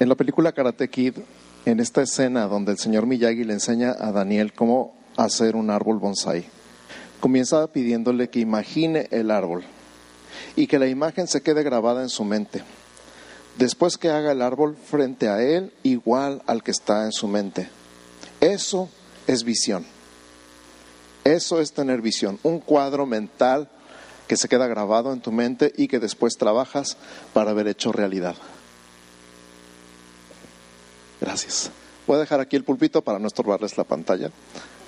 En la película Karate Kid, en esta escena donde el señor Miyagi le enseña a Daniel cómo hacer un árbol bonsai, comienza pidiéndole que imagine el árbol y que la imagen se quede grabada en su mente. Después que haga el árbol frente a él igual al que está en su mente. Eso es visión. Eso es tener visión, un cuadro mental que se queda grabado en tu mente y que después trabajas para haber hecho realidad. Gracias. Voy a dejar aquí el pulpito para no estorbarles la pantalla.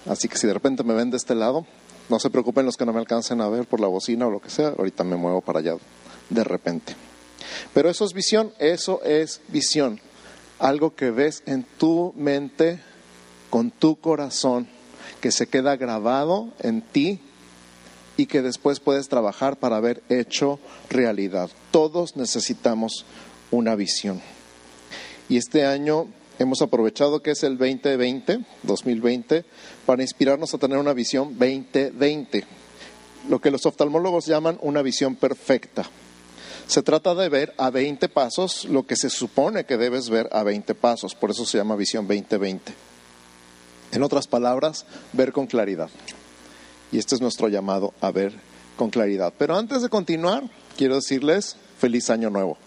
Así que si de repente me ven de este lado, no se preocupen los que no me alcancen a ver por la bocina o lo que sea, ahorita me muevo para allá de repente. Pero eso es visión, eso es visión. Algo que ves en tu mente, con tu corazón, que se queda grabado en ti y que después puedes trabajar para haber hecho realidad. Todos necesitamos una visión. Y este año hemos aprovechado que es el 2020, 2020, para inspirarnos a tener una visión 2020, lo que los oftalmólogos llaman una visión perfecta. Se trata de ver a 20 pasos lo que se supone que debes ver a 20 pasos, por eso se llama visión 2020. En otras palabras, ver con claridad. Y este es nuestro llamado a ver con claridad. Pero antes de continuar, quiero decirles feliz año nuevo.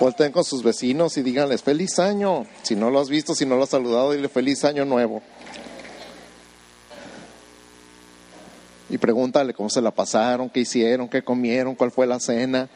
Volten con sus vecinos y díganles feliz año. Si no lo has visto, si no lo has saludado, dile feliz año nuevo. Y pregúntale cómo se la pasaron, qué hicieron, qué comieron, cuál fue la cena.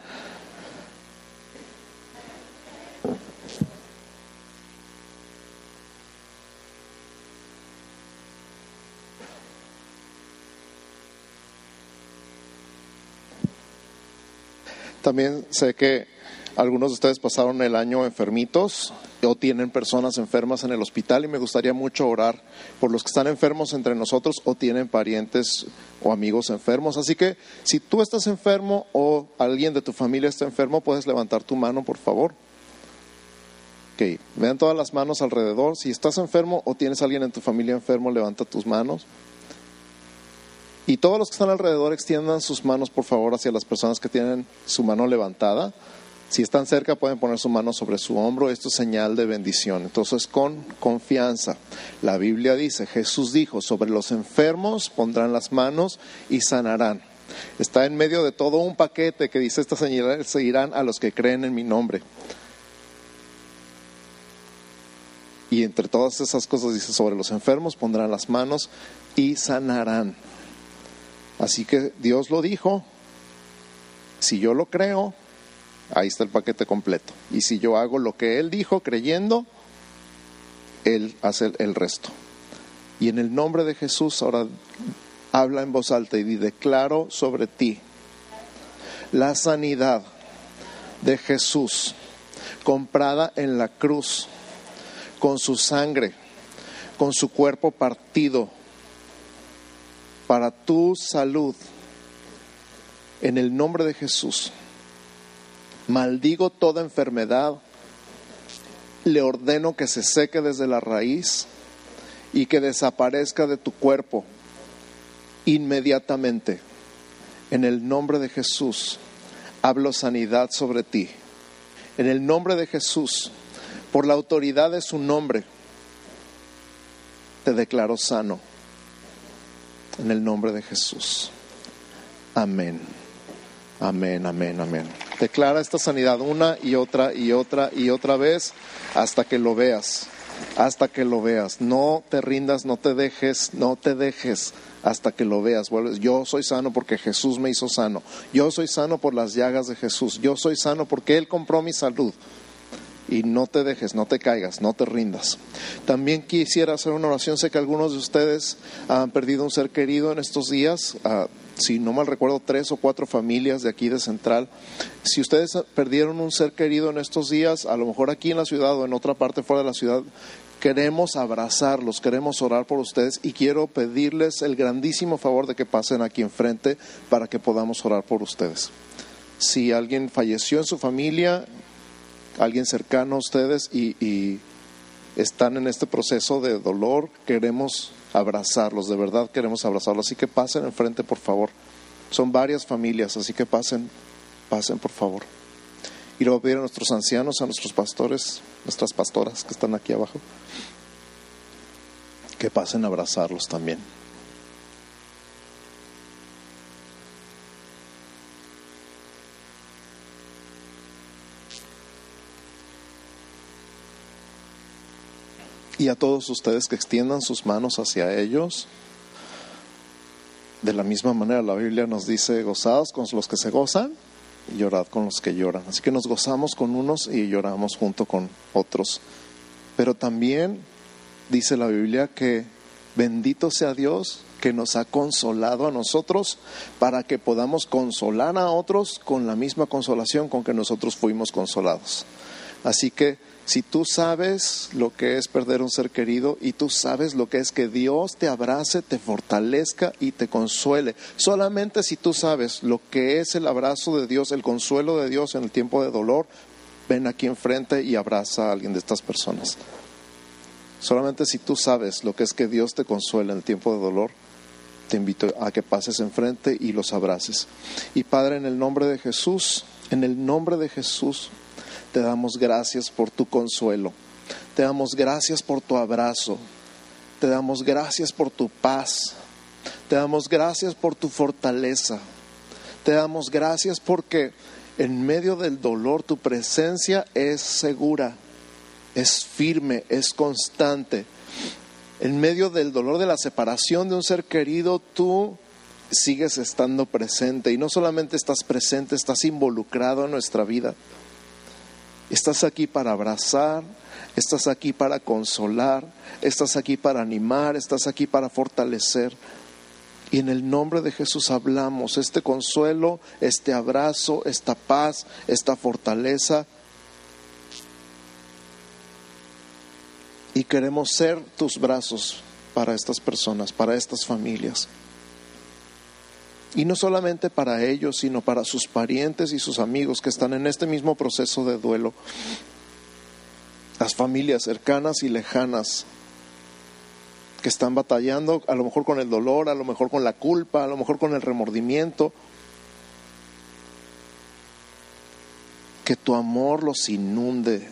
También sé que algunos de ustedes pasaron el año enfermitos o tienen personas enfermas en el hospital y me gustaría mucho orar por los que están enfermos entre nosotros o tienen parientes o amigos enfermos. Así que si tú estás enfermo o alguien de tu familia está enfermo, puedes levantar tu mano, por favor. Ok, vean todas las manos alrededor. Si estás enfermo o tienes alguien en tu familia enfermo, levanta tus manos. Y todos los que están alrededor extiendan sus manos, por favor, hacia las personas que tienen su mano levantada. Si están cerca pueden poner su mano sobre su hombro, esto es señal de bendición. Entonces con confianza. La Biblia dice, Jesús dijo, sobre los enfermos pondrán las manos y sanarán. Está en medio de todo un paquete que dice, estas señales seguirán a los que creen en mi nombre. Y entre todas esas cosas dice, sobre los enfermos pondrán las manos y sanarán. Así que Dios lo dijo. Si yo lo creo, Ahí está el paquete completo. Y si yo hago lo que Él dijo creyendo, Él hace el resto. Y en el nombre de Jesús ahora habla en voz alta y declaro sobre ti la sanidad de Jesús comprada en la cruz con su sangre, con su cuerpo partido para tu salud. En el nombre de Jesús maldigo toda enfermedad, le ordeno que se seque desde la raíz y que desaparezca de tu cuerpo inmediatamente. En el nombre de Jesús, hablo sanidad sobre ti. En el nombre de Jesús, por la autoridad de su nombre, te declaro sano. En el nombre de Jesús. Amén. Amén, amén, amén. Declara esta sanidad una y otra y otra y otra vez hasta que lo veas, hasta que lo veas. No te rindas, no te dejes, no te dejes hasta que lo veas. Yo soy sano porque Jesús me hizo sano. Yo soy sano por las llagas de Jesús. Yo soy sano porque Él compró mi salud. Y no te dejes, no te caigas, no te rindas. También quisiera hacer una oración. Sé que algunos de ustedes han perdido un ser querido en estos días. Ah, si no mal recuerdo, tres o cuatro familias de aquí de Central. Si ustedes perdieron un ser querido en estos días, a lo mejor aquí en la ciudad o en otra parte fuera de la ciudad, queremos abrazarlos, queremos orar por ustedes y quiero pedirles el grandísimo favor de que pasen aquí enfrente para que podamos orar por ustedes. Si alguien falleció en su familia, alguien cercano a ustedes y, están en este proceso de dolor, queremos abrazarlos, de verdad queremos abrazarlos. Así que pasen enfrente, por favor. Son varias familias, así que pasen, pasen, por favor. Y le voy a a nuestros ancianos, a nuestros pastores, nuestras pastoras que están aquí abajo, que pasen a abrazarlos también. Y a todos ustedes que extiendan sus manos hacia ellos. De la misma manera la Biblia nos dice, gozados con los que se gozan y llorad con los que lloran. Así que nos gozamos con unos y lloramos junto con otros. Pero también dice la Biblia que bendito sea Dios que nos ha consolado a nosotros para que podamos consolar a otros con la misma consolación con que nosotros fuimos consolados. Así que si tú sabes lo que es perder un ser querido y tú sabes lo que es que Dios te abrace, te fortalezca y te consuele, solamente si tú sabes lo que es el abrazo de Dios, el consuelo de Dios en el tiempo de dolor, ven aquí enfrente y abraza a alguien de estas personas. Solamente si tú sabes lo que es que Dios te consuela en el tiempo de dolor, te invito a que pases enfrente y los abraces. Y Padre, en el nombre de Jesús, en el nombre de Jesús, te damos gracias por tu consuelo. Te damos gracias por tu abrazo. Te damos gracias por tu paz. Te damos gracias por tu fortaleza. Te damos gracias porque en medio del dolor tu presencia es segura, es firme, es constante. En medio del dolor de la separación de un ser querido, tú sigues estando presente y no solamente estás presente, estás involucrado en nuestra vida. Estás aquí para abrazar, estás aquí para consolar, estás aquí para animar, estás aquí para fortalecer. Y en el nombre de Jesús hablamos este consuelo, este abrazo, esta paz, esta fortaleza. Y queremos ser tus brazos para estas personas, para estas familias. Y no solamente para ellos, sino para sus parientes y sus amigos que están en este mismo proceso de duelo. Las familias cercanas y lejanas que están batallando a lo mejor con el dolor, a lo mejor con la culpa, a lo mejor con el remordimiento. Que tu amor los inunde,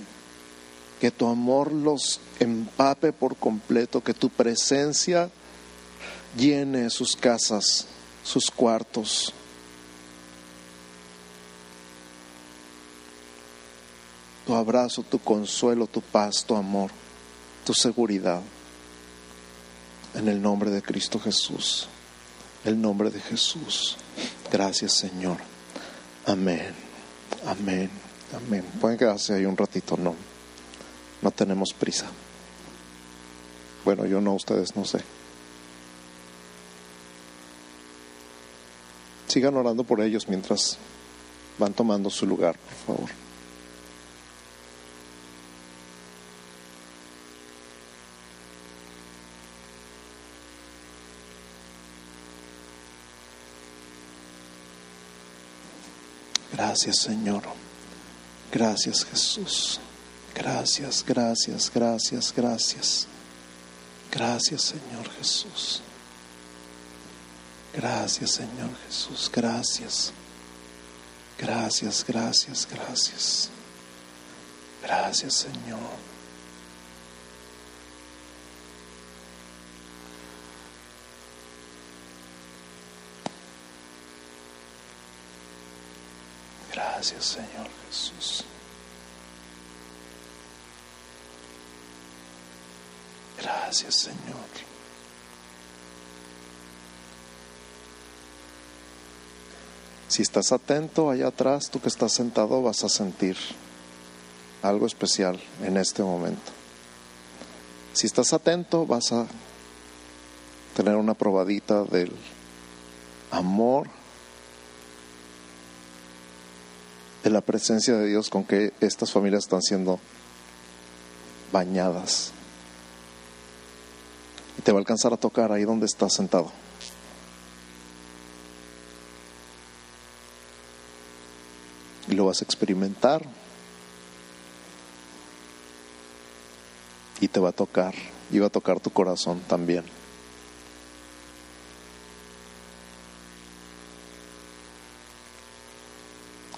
que tu amor los empape por completo, que tu presencia llene sus casas sus cuartos. Tu abrazo, tu consuelo, tu paz, tu amor, tu seguridad. En el nombre de Cristo Jesús. El nombre de Jesús. Gracias Señor. Amén. Amén. Amén. Pueden quedarse ahí un ratito, no. No tenemos prisa. Bueno, yo no, ustedes no sé. Sigan orando por ellos mientras van tomando su lugar, por favor. Gracias Señor. Gracias Jesús. Gracias, gracias, gracias, gracias. Gracias Señor Jesús. Gracias Señor Jesús, gracias. Gracias, gracias, gracias. Gracias Señor. Gracias Señor Jesús. Gracias Señor. Si estás atento allá atrás, tú que estás sentado vas a sentir algo especial en este momento. Si estás atento vas a tener una probadita del amor, de la presencia de Dios con que estas familias están siendo bañadas. Y te va a alcanzar a tocar ahí donde estás sentado. Lo vas a experimentar y te va a tocar y va a tocar tu corazón también.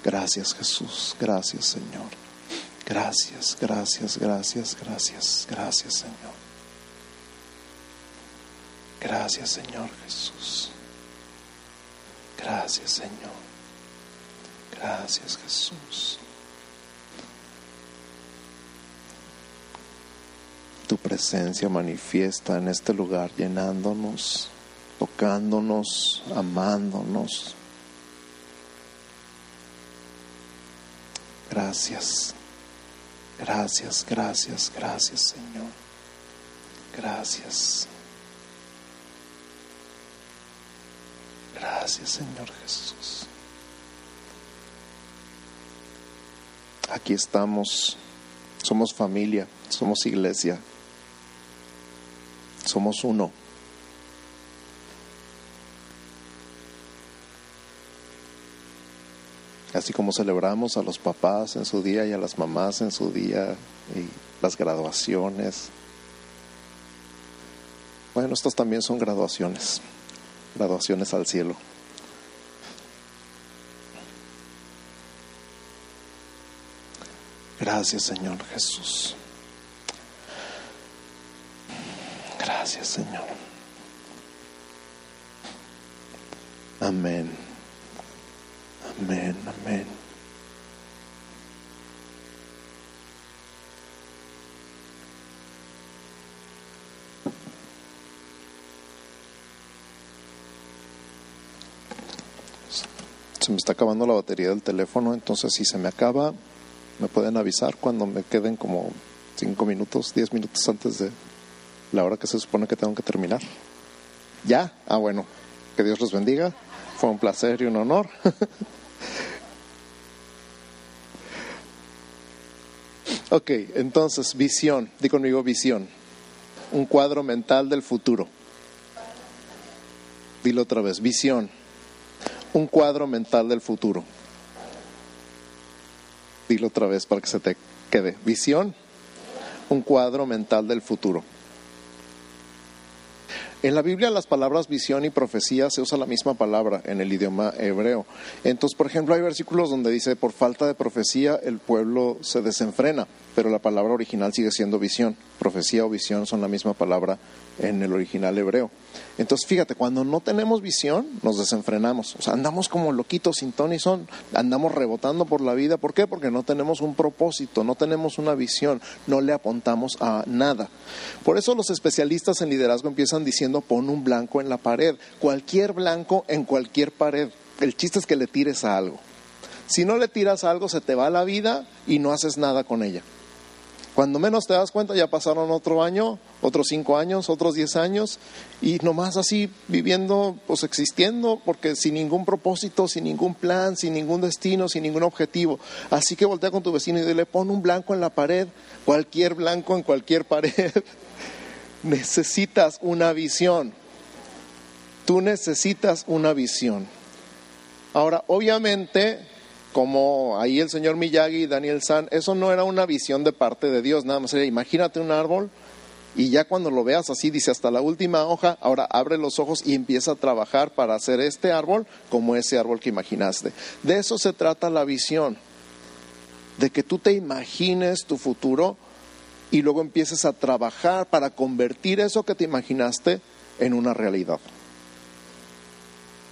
Gracias Jesús, gracias Señor. Gracias, gracias, gracias, gracias, gracias Señor. Gracias Señor Jesús. Gracias Señor. Gracias Jesús. Tu presencia manifiesta en este lugar llenándonos, tocándonos, amándonos. Gracias. Gracias, gracias, gracias Señor. Gracias. Gracias Señor Jesús. Aquí estamos, somos familia, somos iglesia, somos uno. Así como celebramos a los papás en su día y a las mamás en su día y las graduaciones. Bueno, estas también son graduaciones, graduaciones al cielo. Gracias Señor Jesús. Gracias Señor. Amén. Amén, amén. Se me está acabando la batería del teléfono, entonces si se me acaba, me pueden avisar cuando me queden como cinco minutos, diez minutos antes de la hora que se supone que tengo que terminar. ¿Ya? Ah, bueno. Que Dios los bendiga. Fue un placer y un honor. Ok, entonces, visión, di conmigo visión. Un cuadro mental del futuro. Dilo otra vez, visión. Un cuadro mental del futuro. Dilo otra vez para que se te quede. Visión. Un cuadro mental del futuro. En la Biblia las palabras visión y profecía se usa la misma palabra en el idioma hebreo. Entonces, por ejemplo, hay versículos donde dice, por falta de profecía el pueblo se desenfrena, pero la palabra original sigue siendo visión. Profecía o visión son la misma palabra en el original hebreo. Entonces, fíjate, cuando no tenemos visión, nos desenfrenamos. O sea, andamos como loquitos sin ton y son, andamos rebotando por la vida. ¿Por qué? Porque no tenemos un propósito, no tenemos una visión, no le apuntamos a nada. Por eso los especialistas en liderazgo empiezan diciendo, pon un blanco en la pared. Cualquier blanco en cualquier pared. El chiste es que le tires a algo. Si no le tiras a algo, se te va la vida y no haces nada con ella. Cuando menos te das cuenta, ya pasaron otro año, otros cinco años, otros diez años, y nomás así viviendo, pues existiendo, porque sin ningún propósito, sin ningún plan, sin ningún destino, sin ningún objetivo. Así que voltea con tu vecino y dile, pon un blanco en la pared, cualquier blanco en cualquier pared. necesitas una visión. Tú necesitas una visión. Ahora, obviamente, como ahí el señor Miyagi y Daniel San, eso no era una visión de parte de Dios, nada más era imagínate un árbol y ya cuando lo veas así, dice hasta la última hoja, ahora abre los ojos y empieza a trabajar para hacer este árbol como ese árbol que imaginaste. De eso se trata la visión, de que tú te imagines tu futuro y luego empieces a trabajar para convertir eso que te imaginaste en una realidad.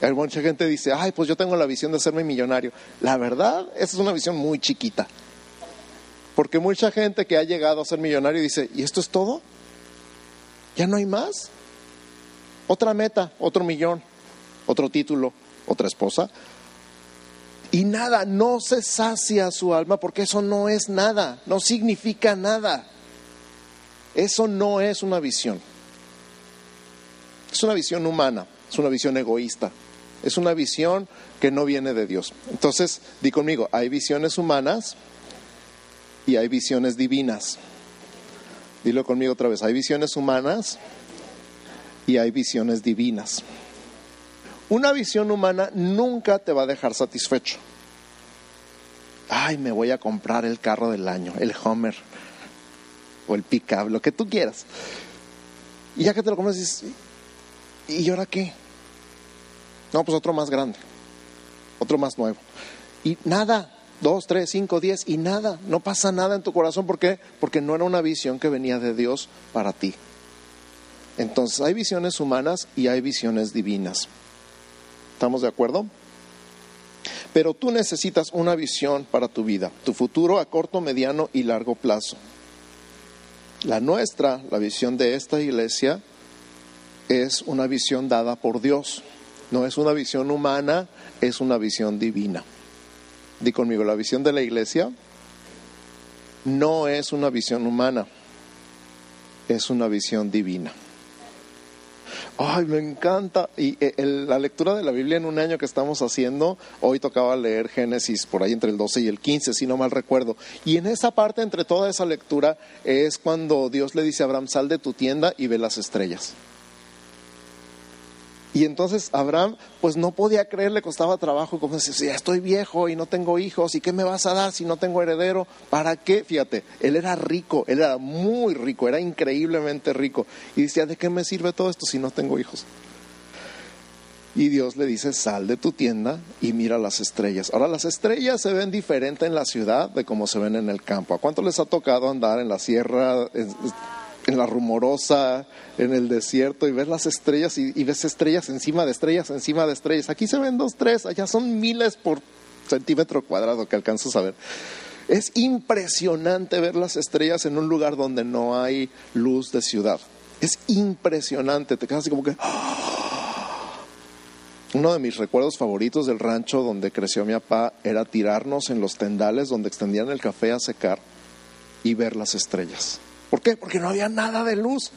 Mucha gente dice, ay, pues yo tengo la visión de hacerme millonario. La verdad, esa es una visión muy chiquita. Porque mucha gente que ha llegado a ser millonario dice, ¿y esto es todo? ¿Ya no hay más? Otra meta, otro millón, otro título, otra esposa. Y nada, no se sacia su alma porque eso no es nada, no significa nada. Eso no es una visión. Es una visión humana, es una visión egoísta, es una visión que no viene de Dios. Entonces, di conmigo, hay visiones humanas y hay visiones divinas. Dilo conmigo otra vez, hay visiones humanas y hay visiones divinas. Una visión humana nunca te va a dejar satisfecho. Ay, me voy a comprar el carro del año, el Homer o el pickup, lo que tú quieras. Y ya que te lo compras, dices, ¿y ahora qué? No, pues otro más grande, otro más nuevo. y nada, dos, tres, cinco, diez y nada, no pasa nada en tu corazón. ¿Por qué? Porque no era una visión que venía de Dios para ti. Entonces hay visiones humanas y hay visiones divinas. ¿Estamos de acuerdo? Pero tú necesitas una visión para tu vida, tu futuro a corto, mediano y largo plazo. La nuestra, la visión de esta iglesia, es una visión dada por Dios. No es una visión humana, es una visión divina. Di conmigo, la visión de la iglesia no es una visión humana, es una visión divina. Ay, me encanta. Y eh, la lectura de la Biblia en un año que estamos haciendo, hoy tocaba leer Génesis por ahí entre el 12 y el 15, si no mal recuerdo. Y en esa parte, entre toda esa lectura, es cuando Dios le dice a Abraham, sal de tu tienda y ve las estrellas. Y entonces Abraham, pues no podía creer, le costaba trabajo, como decía, ya estoy viejo y no tengo hijos, ¿y qué me vas a dar si no tengo heredero? ¿Para qué? Fíjate, él era rico, él era muy rico, era increíblemente rico. Y decía, ¿de qué me sirve todo esto si no tengo hijos? Y Dios le dice, sal de tu tienda y mira las estrellas. Ahora, las estrellas se ven diferente en la ciudad de cómo se ven en el campo. ¿A cuánto les ha tocado andar en la sierra? En la rumorosa, en el desierto y ves las estrellas y, ves estrellas encima de estrellas, encima de estrellas. Aquí se ven dos, tres, allá son miles por centímetro cuadrado que alcanzas a ver. Es impresionante ver las estrellas en un lugar donde no hay luz de ciudad. Es impresionante, te quedas así como que... ¡ah! Uno de mis recuerdos favoritos del rancho donde creció mi papá era tirarnos en los tendales donde extendían el café a secar y ver las estrellas. ¿Por qué? Porque no había nada de luz.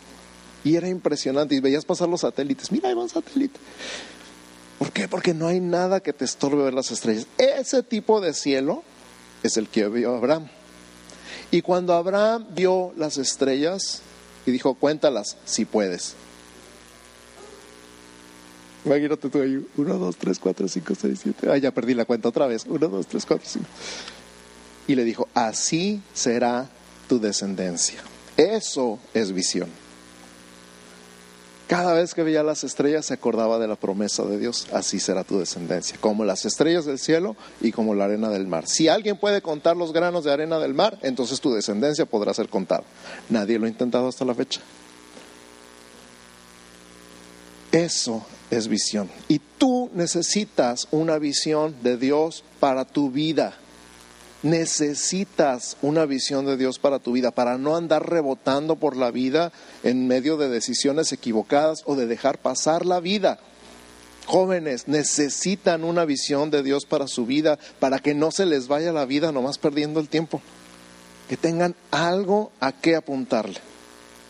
Y era impresionante. Y veías pasar los satélites. Mira, hay un satélite. ¿Por qué? Porque no hay nada que te estorbe ver las estrellas. Ese tipo de cielo es el que vio Abraham. Y cuando Abraham vio las estrellas y dijo, cuéntalas si puedes. Imagínate tú ahí, 1, 2, 3, 4, 5, 6, 7. Ay, ya perdí la cuenta otra vez. 1, 2, 3, 4, 5. Y le dijo, así será tu descendencia. Eso es visión. Cada vez que veía las estrellas se acordaba de la promesa de Dios, así será tu descendencia, como las estrellas del cielo y como la arena del mar. Si alguien puede contar los granos de arena del mar, entonces tu descendencia podrá ser contada. Nadie lo ha intentado hasta la fecha. Eso es visión. Y tú necesitas una visión de Dios para tu vida necesitas una visión de Dios para tu vida, para no andar rebotando por la vida en medio de decisiones equivocadas o de dejar pasar la vida. Jóvenes necesitan una visión de Dios para su vida, para que no se les vaya la vida nomás perdiendo el tiempo, que tengan algo a qué apuntarle.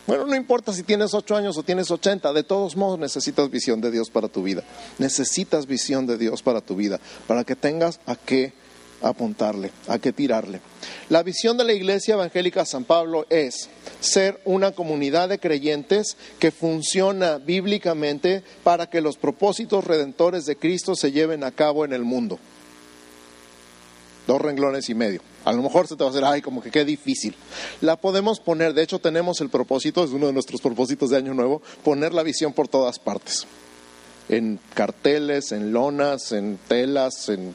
Bueno, no importa si tienes ocho años o tienes ochenta, de todos modos necesitas visión de Dios para tu vida. Necesitas visión de Dios para tu vida, para que tengas a qué apuntarle, a qué tirarle. La visión de la Iglesia Evangélica San Pablo es ser una comunidad de creyentes que funciona bíblicamente para que los propósitos redentores de Cristo se lleven a cabo en el mundo. Dos renglones y medio. A lo mejor se te va a hacer, ay, como que qué difícil. La podemos poner, de hecho tenemos el propósito, es uno de nuestros propósitos de Año Nuevo, poner la visión por todas partes. En carteles, en lonas, en telas, en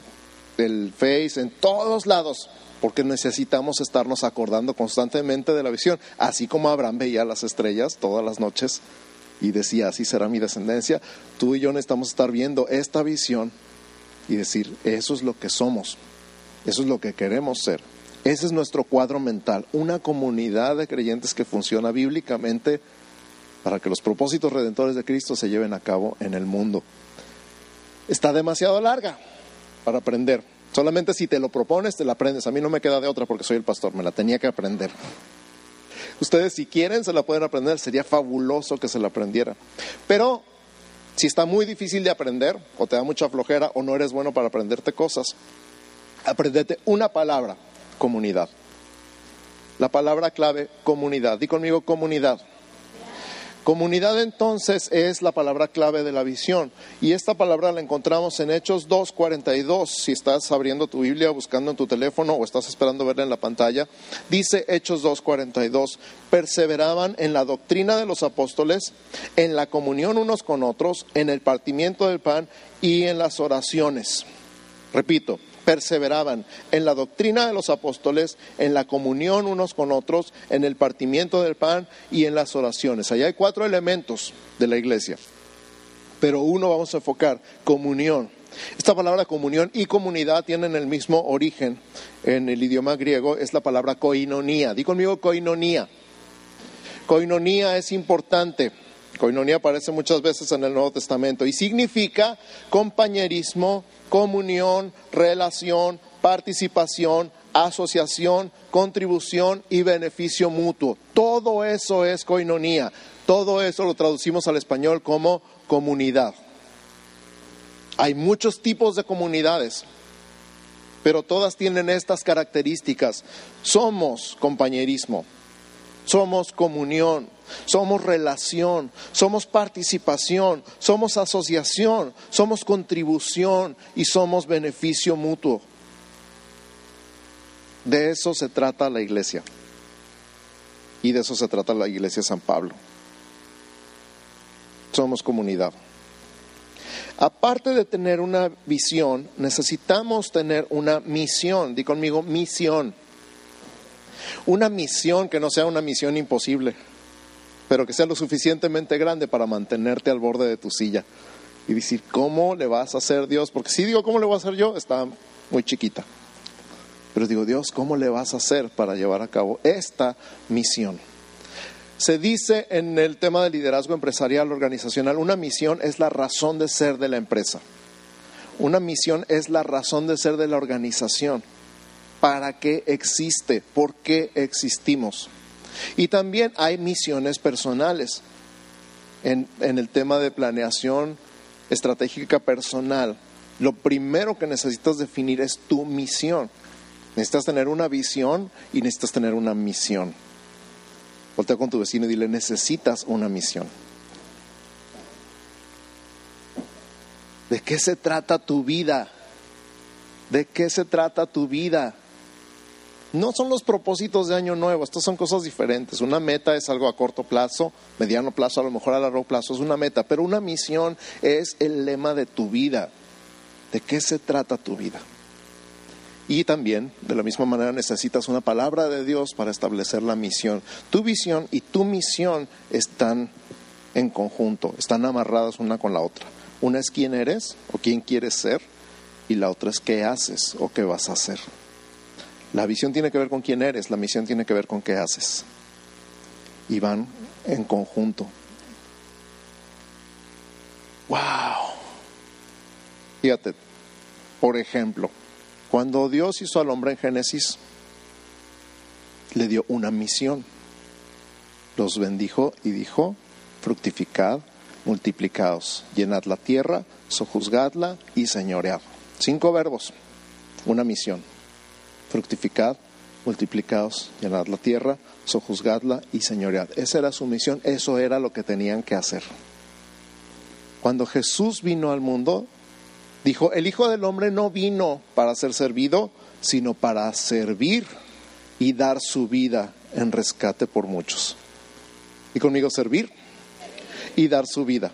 el Face, en todos lados, porque necesitamos estarnos acordando constantemente de la visión, así como Abraham veía las estrellas todas las noches y decía, así será mi descendencia, tú y yo necesitamos estar viendo esta visión y decir, eso es lo que somos, eso es lo que queremos ser. Ese es nuestro cuadro mental, una comunidad de creyentes que funciona bíblicamente para que los propósitos redentores de Cristo se lleven a cabo en el mundo. Está demasiado larga, para aprender. Solamente si te lo propones, te la aprendes. A mí no me queda de otra porque soy el pastor, me la tenía que aprender. Ustedes si quieren se la pueden aprender, sería fabuloso que se la aprendiera. Pero si está muy difícil de aprender, o te da mucha flojera, o no eres bueno para aprenderte cosas, aprendete una palabra, comunidad. La palabra clave, comunidad. Di conmigo comunidad. Comunidad entonces es la palabra clave de la visión y esta palabra la encontramos en Hechos 2.42. Si estás abriendo tu Biblia, buscando en tu teléfono o estás esperando verla en la pantalla, dice Hechos 2.42, perseveraban en la doctrina de los apóstoles, en la comunión unos con otros, en el partimiento del pan y en las oraciones. Repito, perseveraban en la doctrina de los apóstoles, en la comunión unos con otros, en el partimiento del pan y en las oraciones. Allá hay cuatro elementos de la iglesia, pero uno vamos a enfocar, comunión. Esta palabra comunión y comunidad tienen el mismo origen en el idioma griego, es la palabra koinonía. Di conmigo koinonía. Koinonía es importante. Koinonía aparece muchas veces en el Nuevo Testamento y significa compañerismo, comunión, relación, participación, asociación, contribución y beneficio mutuo. Todo eso es koinonía. Todo eso lo traducimos al español como comunidad. Hay muchos tipos de comunidades, pero todas tienen estas características. Somos compañerismo, somos comunión, somos relación, somos participación, somos asociación, somos contribución y somos beneficio mutuo. De eso se trata la iglesia. Y de eso se trata la iglesia de San Pablo. Somos comunidad. Aparte de tener una visión, necesitamos tener una misión. Di conmigo, misión. Una misión que no sea una misión imposible, pero que sea lo suficientemente grande para mantenerte al borde de tu silla y decir, ¿cómo le vas a hacer Dios? Porque si digo, ¿cómo le voy a hacer yo? Está muy chiquita. Pero digo, Dios, ¿cómo le vas a hacer para llevar a cabo esta misión? Se dice en el tema de liderazgo empresarial organizacional, una misión es la razón de ser de la empresa. Una misión es la razón de ser de la organización para qué existe, por qué existimos. Y también hay misiones personales en, en el tema de planeación estratégica personal. Lo primero que necesitas definir es tu misión. Necesitas tener una visión y necesitas tener una misión. Voltea con tu vecino y dile, necesitas una misión. ¿De qué se trata tu vida? ¿De qué se trata tu vida? No son los propósitos de año nuevo, estas son cosas diferentes. Una meta es algo a corto plazo, mediano plazo, a lo mejor a largo plazo es una meta, pero una misión es el lema de tu vida. ¿De qué se trata tu vida? Y también, de la misma manera, necesitas una palabra de Dios para establecer la misión. Tu visión y tu misión están en conjunto, están amarradas una con la otra. Una es quién eres o quién quieres ser y la otra es qué haces o qué vas a hacer. La visión tiene que ver con quién eres, la misión tiene que ver con qué haces. Y van en conjunto. ¡Wow! Fíjate, por ejemplo, cuando Dios hizo al hombre en Génesis, le dio una misión. Los bendijo y dijo, fructificad, multiplicaos, llenad la tierra, sojuzgadla y señoread. Cinco verbos, una misión fructificad, multiplicaos, llenad la tierra, sojuzgadla y señoread. Esa era su misión, eso era lo que tenían que hacer. Cuando Jesús vino al mundo, dijo, el Hijo del Hombre no vino para ser servido, sino para servir y dar su vida en rescate por muchos. Y conmigo servir y dar su vida.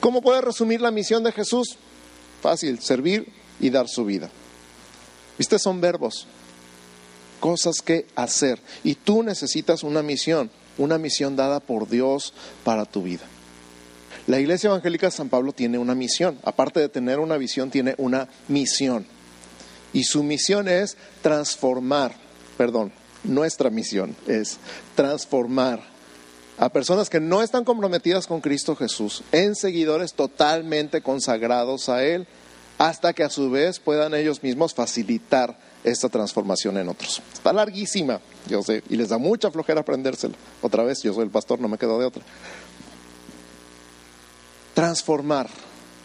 ¿Cómo puede resumir la misión de Jesús? Fácil, servir y dar su vida. ¿Viste? Son verbos, cosas que hacer. Y tú necesitas una misión, una misión dada por Dios para tu vida. La Iglesia Evangélica de San Pablo tiene una misión. Aparte de tener una visión, tiene una misión. Y su misión es transformar, perdón, nuestra misión es transformar a personas que no están comprometidas con Cristo Jesús en seguidores totalmente consagrados a Él hasta que a su vez puedan ellos mismos facilitar esta transformación en otros. Está larguísima, yo sé, y les da mucha flojera aprendérsela. Otra vez, yo soy el pastor, no me quedo de otra. Transformar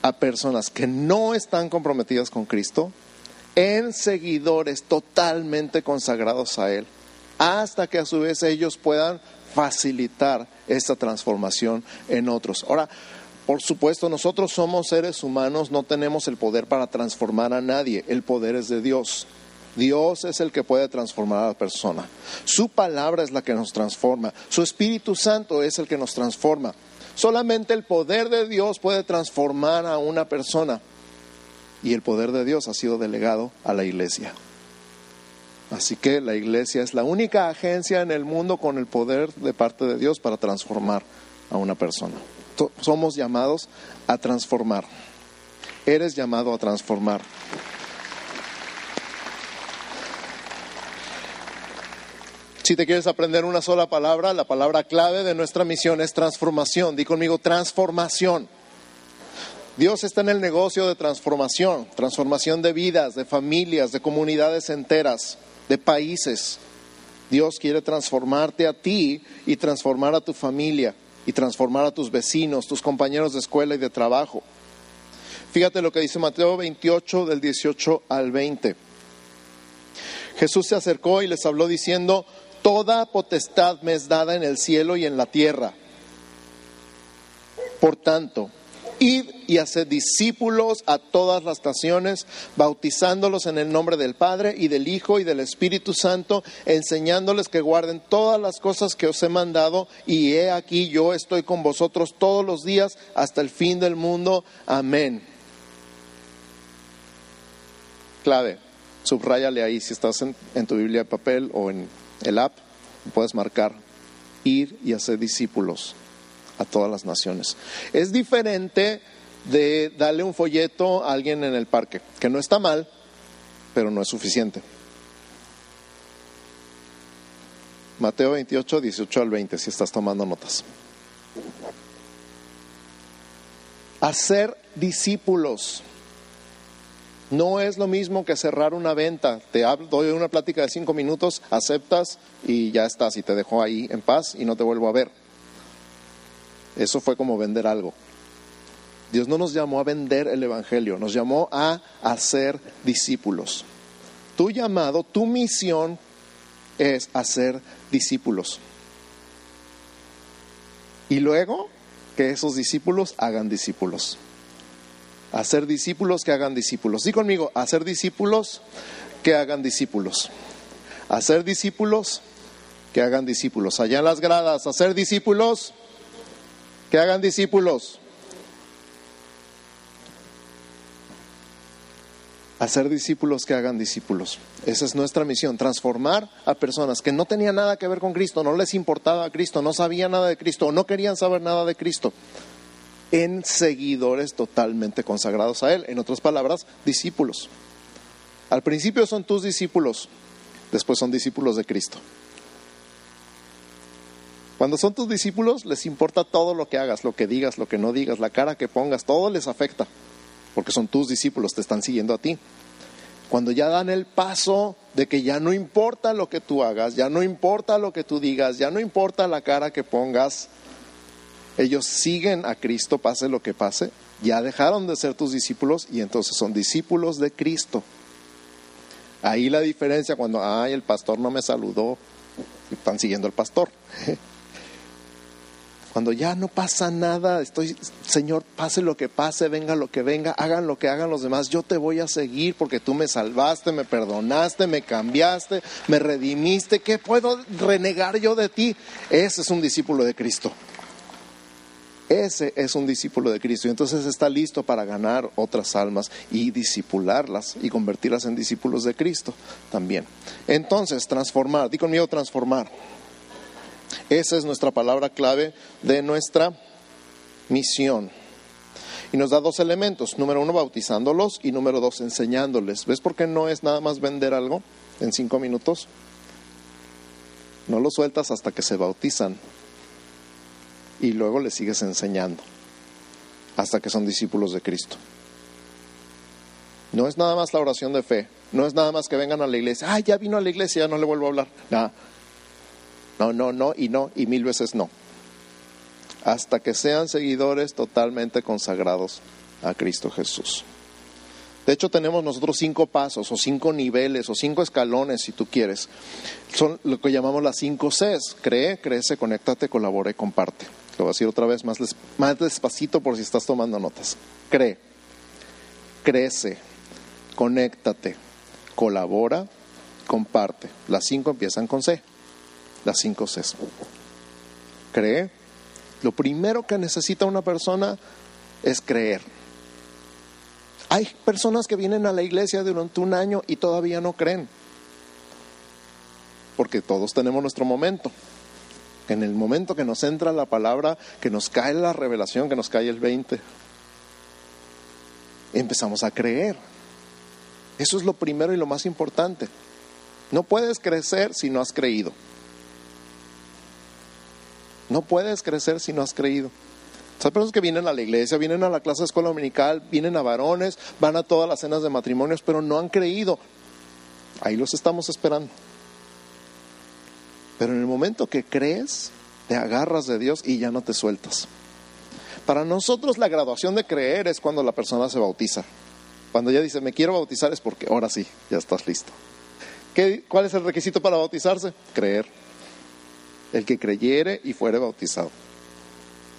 a personas que no están comprometidas con Cristo en seguidores totalmente consagrados a Él, hasta que a su vez ellos puedan facilitar esta transformación en otros. Ahora, por supuesto, nosotros somos seres humanos, no tenemos el poder para transformar a nadie, el poder es de Dios. Dios es el que puede transformar a la persona. Su palabra es la que nos transforma. Su Espíritu Santo es el que nos transforma. Solamente el poder de Dios puede transformar a una persona. y el poder de Dios ha sido delegado a la iglesia. Así que la iglesia es la única agencia en el mundo con el poder de parte de Dios para transformar a una persona. Somos llamados a transformar. Eres llamado a transformar. Si te quieres aprender una sola palabra, la palabra clave de nuestra misión es transformación. Di conmigo transformación. Dios está en el negocio de transformación, transformación de vidas, de familias, de comunidades enteras de países. Dios quiere transformarte a ti y transformar a tu familia y transformar a tus vecinos, tus compañeros de escuela y de trabajo. Fíjate lo que dice Mateo 28 del 18 al 20. Jesús se acercó y les habló diciendo, Toda potestad me es dada en el cielo y en la tierra. Por tanto, Id y haced discípulos a todas las naciones, bautizándolos en el nombre del Padre y del Hijo y del Espíritu Santo, enseñándoles que guarden todas las cosas que os he mandado, y he aquí yo estoy con vosotros todos los días hasta el fin del mundo. Amén. Clave, subráyale ahí si estás en, en tu Biblia de papel o en el app, puedes marcar ir y hacer discípulos a todas las naciones. Es diferente de darle un folleto a alguien en el parque, que no está mal, pero no es suficiente. Mateo 28, 18 al 20, si estás tomando notas. Hacer discípulos no es lo mismo que cerrar una venta. Te doy una plática de cinco minutos, aceptas y ya estás y te dejo ahí en paz y no te vuelvo a ver. Eso fue como vender algo. Dios no nos llamó a vender el Evangelio, nos llamó a hacer discípulos. Tu llamado, tu misión es hacer discípulos. Y luego que esos discípulos hagan discípulos. Hacer discípulos que hagan discípulos. Di conmigo, hacer discípulos que hagan discípulos. Hacer discípulos que hagan discípulos. Allá en las gradas, hacer discípulos que hagan discípulos. Hacer discípulos que hagan discípulos. Esa es nuestra misión, transformar a personas que no tenían nada que ver con Cristo, no les importaba a Cristo, no sabían nada de Cristo, no querían saber nada de Cristo, en seguidores totalmente consagrados a Él. En otras palabras, discípulos. Al principio son tus discípulos, después son discípulos de Cristo. Cuando son tus discípulos, les importa todo lo que hagas, lo que digas, lo que no digas, la cara que pongas, todo les afecta, porque son tus discípulos, te están siguiendo a ti. Cuando ya dan el paso de que ya no importa lo que tú hagas, ya no importa lo que tú digas, ya no importa la cara que pongas, ellos siguen a Cristo, pase lo que pase, ya dejaron de ser tus discípulos y entonces son discípulos de Cristo. Ahí la diferencia cuando, ay, el pastor no me saludó, están siguiendo al pastor. Cuando ya no pasa nada, estoy, Señor, pase lo que pase, venga lo que venga, hagan lo que hagan los demás, yo te voy a seguir porque tú me salvaste, me perdonaste, me cambiaste, me redimiste, ¿qué puedo renegar yo de ti? Ese es un discípulo de Cristo. Ese es un discípulo de Cristo y entonces está listo para ganar otras almas y discipularlas y convertirlas en discípulos de Cristo también. Entonces, transformar, di conmigo transformar. Esa es nuestra palabra clave de nuestra misión. Y nos da dos elementos. Número uno, bautizándolos y número dos, enseñándoles. ¿Ves por qué no es nada más vender algo en cinco minutos? No lo sueltas hasta que se bautizan y luego les sigues enseñando hasta que son discípulos de Cristo. No es nada más la oración de fe, no es nada más que vengan a la iglesia, ah, ya vino a la iglesia, ya no le vuelvo a hablar. No, no, no, no y no y mil veces no. Hasta que sean seguidores totalmente consagrados a Cristo Jesús. De hecho, tenemos nosotros cinco pasos o cinco niveles o cinco escalones, si tú quieres. Son lo que llamamos las cinco Cs. Cree, crece, conéctate, colabora y comparte. Lo voy a decir otra vez más, más despacito por si estás tomando notas. Cree, crece, conéctate, colabora, comparte. Las cinco empiezan con C las cinco Cs. Cree. Lo primero que necesita una persona es creer. Hay personas que vienen a la iglesia durante un año y todavía no creen. Porque todos tenemos nuestro momento. En el momento que nos entra la palabra, que nos cae la revelación, que nos cae el 20, empezamos a creer. Eso es lo primero y lo más importante. No puedes crecer si no has creído. No puedes crecer si no has creído. Hay personas que vienen a la iglesia, vienen a la clase de escuela dominical, vienen a varones, van a todas las cenas de matrimonios, pero no han creído. Ahí los estamos esperando. Pero en el momento que crees, te agarras de Dios y ya no te sueltas. Para nosotros la graduación de creer es cuando la persona se bautiza. Cuando ella dice, me quiero bautizar es porque ahora sí, ya estás listo. ¿Qué, ¿Cuál es el requisito para bautizarse? Creer. El que creyere y fuere bautizado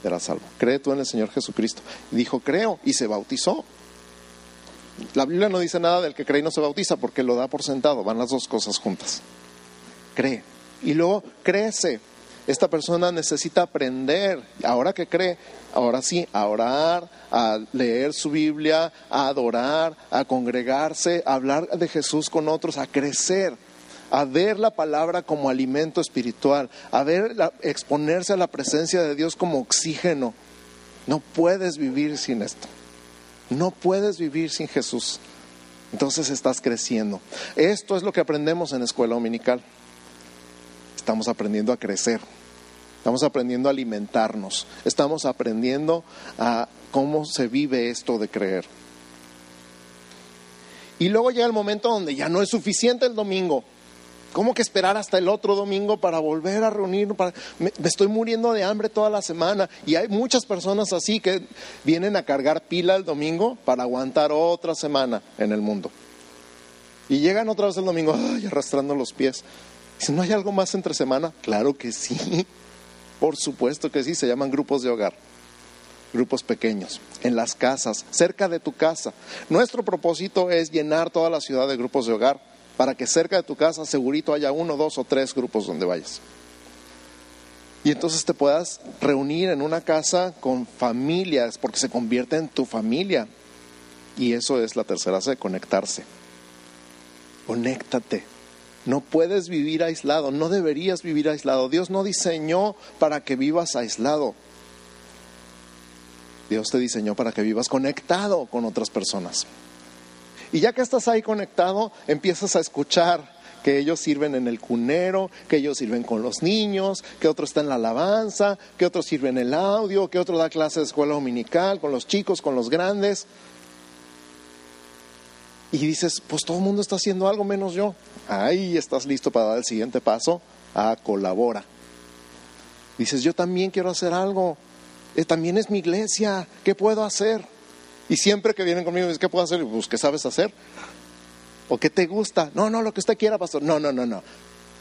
será salvo. Cree tú en el Señor Jesucristo. Dijo, creo, y se bautizó. La Biblia no dice nada del que cree y no se bautiza porque lo da por sentado, van las dos cosas juntas. Cree. Y luego crece. Esta persona necesita aprender, ahora que cree, ahora sí, a orar, a leer su Biblia, a adorar, a congregarse, a hablar de Jesús con otros, a crecer a ver la palabra como alimento espiritual, a ver exponerse a la presencia de Dios como oxígeno. No puedes vivir sin esto. No puedes vivir sin Jesús. Entonces estás creciendo. Esto es lo que aprendemos en la escuela dominical. Estamos aprendiendo a crecer. Estamos aprendiendo a alimentarnos. Estamos aprendiendo a cómo se vive esto de creer. Y luego llega el momento donde ya no es suficiente el domingo. ¿Cómo que esperar hasta el otro domingo para volver a reunirnos? Me, estoy muriendo de hambre toda la semana y hay muchas personas así que vienen a cargar pila el domingo para aguantar otra semana en el mundo. Y llegan otra vez el domingo, ay, arrastrando los pies. Dicen, ¿no hay algo más entre semana? Claro que sí, por supuesto que sí, se llaman grupos de hogar grupos pequeños, en las casas, cerca de tu casa. Nuestro propósito es llenar toda la ciudad de grupos de hogar para que cerca de tu casa segurito haya uno, dos o tres grupos donde vayas. Y entonces te puedas reunir en una casa con familias, porque se convierte en tu familia. Y eso es la tercera C, conectarse. Conéctate. No puedes vivir aislado, no deberías vivir aislado. Dios no diseñó para que vivas aislado. Dios te diseñó para que vivas conectado con otras personas. Y ya que estás ahí conectado, empiezas a escuchar que ellos sirven en el cunero, que ellos sirven con los niños, que otro está en la alabanza, que otro sirve en el audio, que otro da clase de escuela dominical con los chicos, con los grandes. Y dices, pues todo el mundo está haciendo algo menos yo. Ahí estás listo para dar el siguiente paso. a colabora. Dices, yo también quiero hacer algo. Eh, también es mi iglesia. ¿Qué puedo hacer? Y siempre que vienen conmigo, ¿qué puedo hacer? Pues, ¿qué sabes hacer? ¿O qué te gusta? No, no, lo que usted quiera, pastor. No, no, no, no.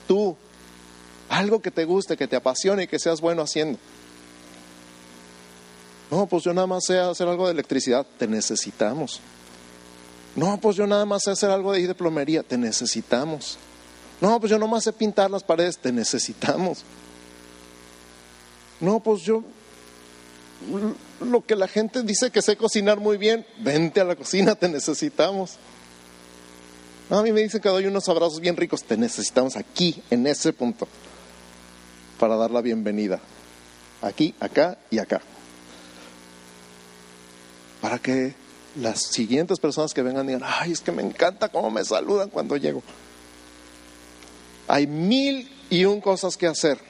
Tú, algo que te guste, que te apasione y que seas bueno haciendo. No, pues yo nada más sé hacer algo de electricidad. Te necesitamos. No, pues yo nada más sé hacer algo de, de plomería. Te necesitamos. No, pues yo nada más sé pintar las paredes. Te necesitamos. No, pues yo lo que la gente dice que sé cocinar muy bien, vente a la cocina, te necesitamos. A mí me dicen que doy unos abrazos bien ricos, te necesitamos aquí, en ese punto, para dar la bienvenida. Aquí, acá y acá. Para que las siguientes personas que vengan digan, ay, es que me encanta cómo me saludan cuando llego. Hay mil y un cosas que hacer.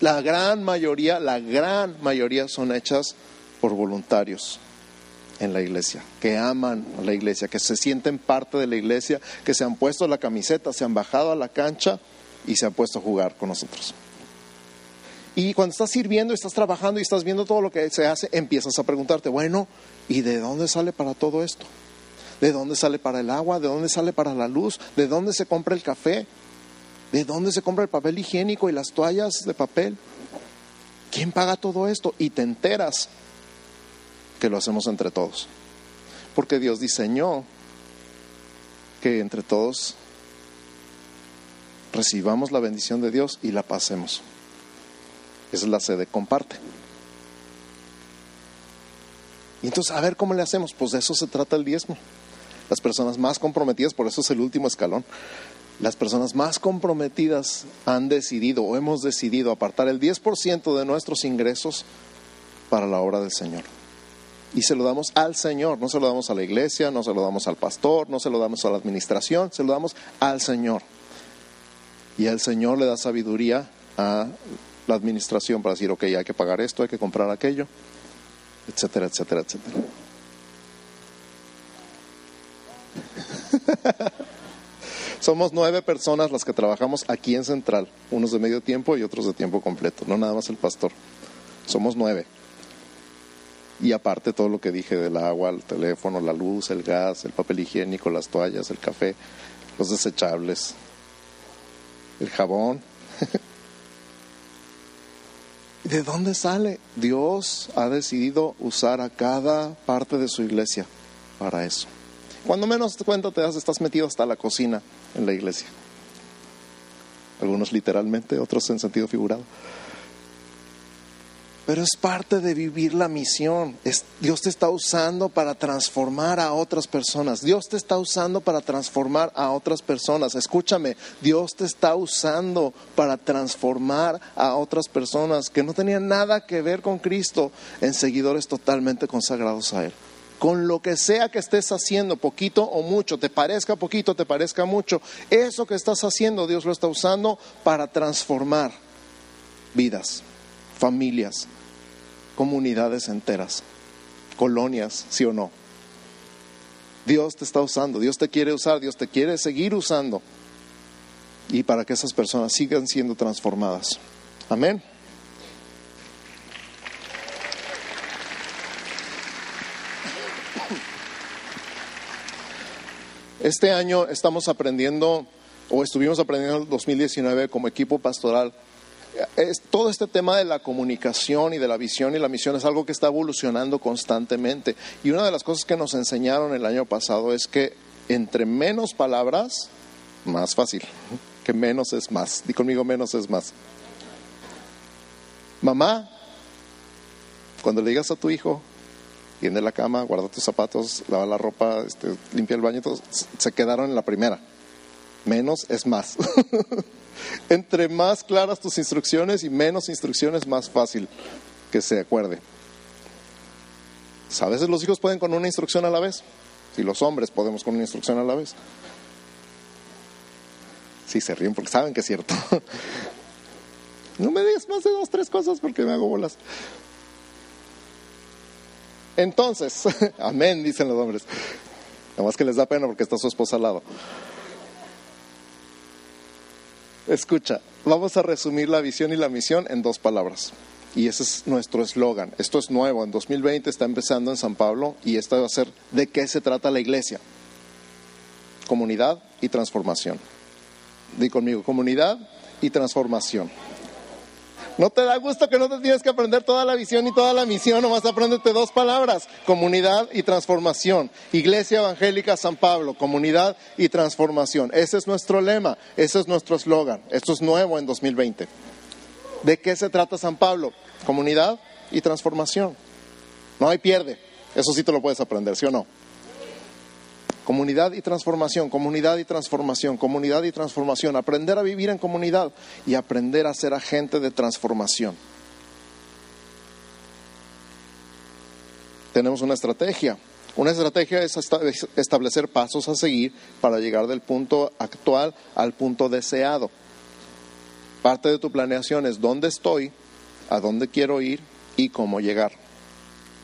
La gran mayoría, la gran mayoría son hechas por voluntarios en la iglesia, que aman a la iglesia, que se sienten parte de la iglesia, que se han puesto la camiseta, se han bajado a la cancha y se han puesto a jugar con nosotros. Y cuando estás sirviendo, estás trabajando y estás viendo todo lo que se hace, empiezas a preguntarte, bueno, ¿y de dónde sale para todo esto? ¿De dónde sale para el agua? ¿De dónde sale para la luz? ¿De dónde se compra el café? ¿De dónde se compra el papel higiénico y las toallas de papel? ¿Quién paga todo esto? Y te enteras que lo hacemos entre todos. Porque Dios diseñó que entre todos recibamos la bendición de Dios y la pasemos. Esa es la sede, comparte. Y entonces, a ver cómo le hacemos. Pues de eso se trata el diezmo. Las personas más comprometidas, por eso es el último escalón, las personas más comprometidas han decidido o hemos decidido apartar el 10% de nuestros ingresos para la obra del Señor. Y se lo damos al Señor, no se lo damos a la iglesia, no se lo damos al pastor, no se lo damos a la administración, se lo damos al Señor. Y el Señor le da sabiduría a la administración para decir, ok, hay que pagar esto, hay que comprar aquello, etcétera, etcétera, etcétera. Somos nueve personas las que trabajamos aquí en Central, unos de medio tiempo y otros de tiempo completo, no nada más el pastor. Somos nueve. Y aparte todo lo que dije del agua, el teléfono, la luz, el gas, el papel higiénico, las toallas, el café, los desechables, el jabón. ¿De dónde sale? Dios ha decidido usar a cada parte de su iglesia para eso. Cuando menos cuenta te das, estás metido hasta la cocina en la iglesia. Algunos literalmente, otros en sentido figurado. Pero es parte de vivir la misión. Dios te está usando para transformar a otras personas. Dios te está usando para transformar a otras personas. Escúchame, Dios te está usando para transformar a otras personas que no tenían nada que ver con Cristo en seguidores totalmente consagrados a Él con lo que sea que estés haciendo, poquito o mucho, te parezca poquito, te parezca mucho, eso que estás haciendo Dios lo está usando para transformar vidas, familias, comunidades enteras, colonias, sí o no. Dios te está usando, Dios te quiere usar, Dios te quiere seguir usando y para que esas personas sigan siendo transformadas. Amén. Este año estamos aprendiendo, o estuvimos aprendiendo en el 2019 como equipo pastoral, es, todo este tema de la comunicación y de la visión y la misión es algo que está evolucionando constantemente. Y una de las cosas que nos enseñaron el año pasado es que entre menos palabras, más fácil. Que menos es más. Di conmigo, menos es más. Mamá, cuando le digas a tu hijo, tiende la cama, guarda tus zapatos, lava la ropa, este, limpia el baño, todos se quedaron en la primera. Menos es más. Entre más claras tus instrucciones y menos instrucciones, más fácil que se acuerde. A veces los hijos pueden con una instrucción a la vez. Si los hombres podemos con una instrucción a la vez. Sí, se ríen porque saben que es cierto. No me digas más de dos, tres cosas porque me hago bolas. Entonces, amén, dicen los hombres. Nada más que les da pena porque está su esposa al lado. Escucha, vamos a resumir la visión y la misión en dos palabras. Y ese es nuestro eslogan. Esto es nuevo. En 2020 está empezando en San Pablo y esto va a ser de qué se trata la iglesia. Comunidad y transformación. Di conmigo, comunidad y transformación. ¿No te da gusto que no te tienes que aprender toda la visión y toda la misión? Nomás apréndete dos palabras, comunidad y transformación. Iglesia Evangélica San Pablo, comunidad y transformación. Ese es nuestro lema, ese es nuestro eslogan. Esto es nuevo en 2020. ¿De qué se trata San Pablo? Comunidad y transformación. No hay pierde. Eso sí te lo puedes aprender, ¿sí o no? Comunidad y transformación, comunidad y transformación, comunidad y transformación. Aprender a vivir en comunidad y aprender a ser agente de transformación. Tenemos una estrategia. Una estrategia es establecer pasos a seguir para llegar del punto actual al punto deseado. Parte de tu planeación es dónde estoy, a dónde quiero ir y cómo llegar.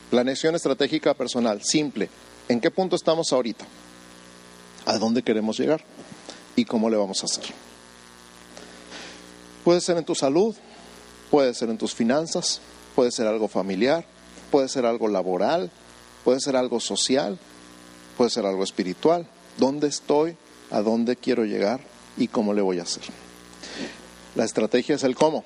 Planeación estratégica personal, simple. ¿En qué punto estamos ahorita? A dónde queremos llegar y cómo le vamos a hacer. Puede ser en tu salud, puede ser en tus finanzas, puede ser algo familiar, puede ser algo laboral, puede ser algo social, puede ser algo espiritual. ¿Dónde estoy? ¿A dónde quiero llegar? ¿Y cómo le voy a hacer? La estrategia es el cómo.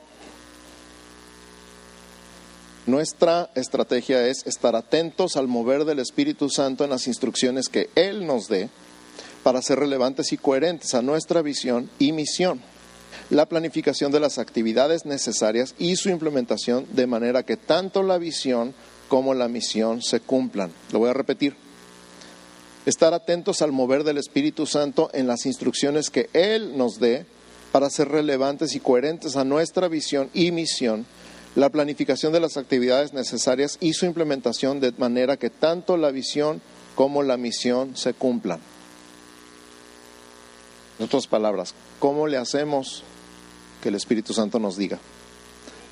Nuestra estrategia es estar atentos al mover del Espíritu Santo en las instrucciones que Él nos dé para ser relevantes y coherentes a nuestra visión y misión. La planificación de las actividades necesarias y su implementación de manera que tanto la visión como la misión se cumplan. Lo voy a repetir. Estar atentos al mover del Espíritu Santo en las instrucciones que Él nos dé para ser relevantes y coherentes a nuestra visión y misión, la planificación de las actividades necesarias y su implementación de manera que tanto la visión como la misión se cumplan. En otras palabras, ¿cómo le hacemos que el Espíritu Santo nos diga?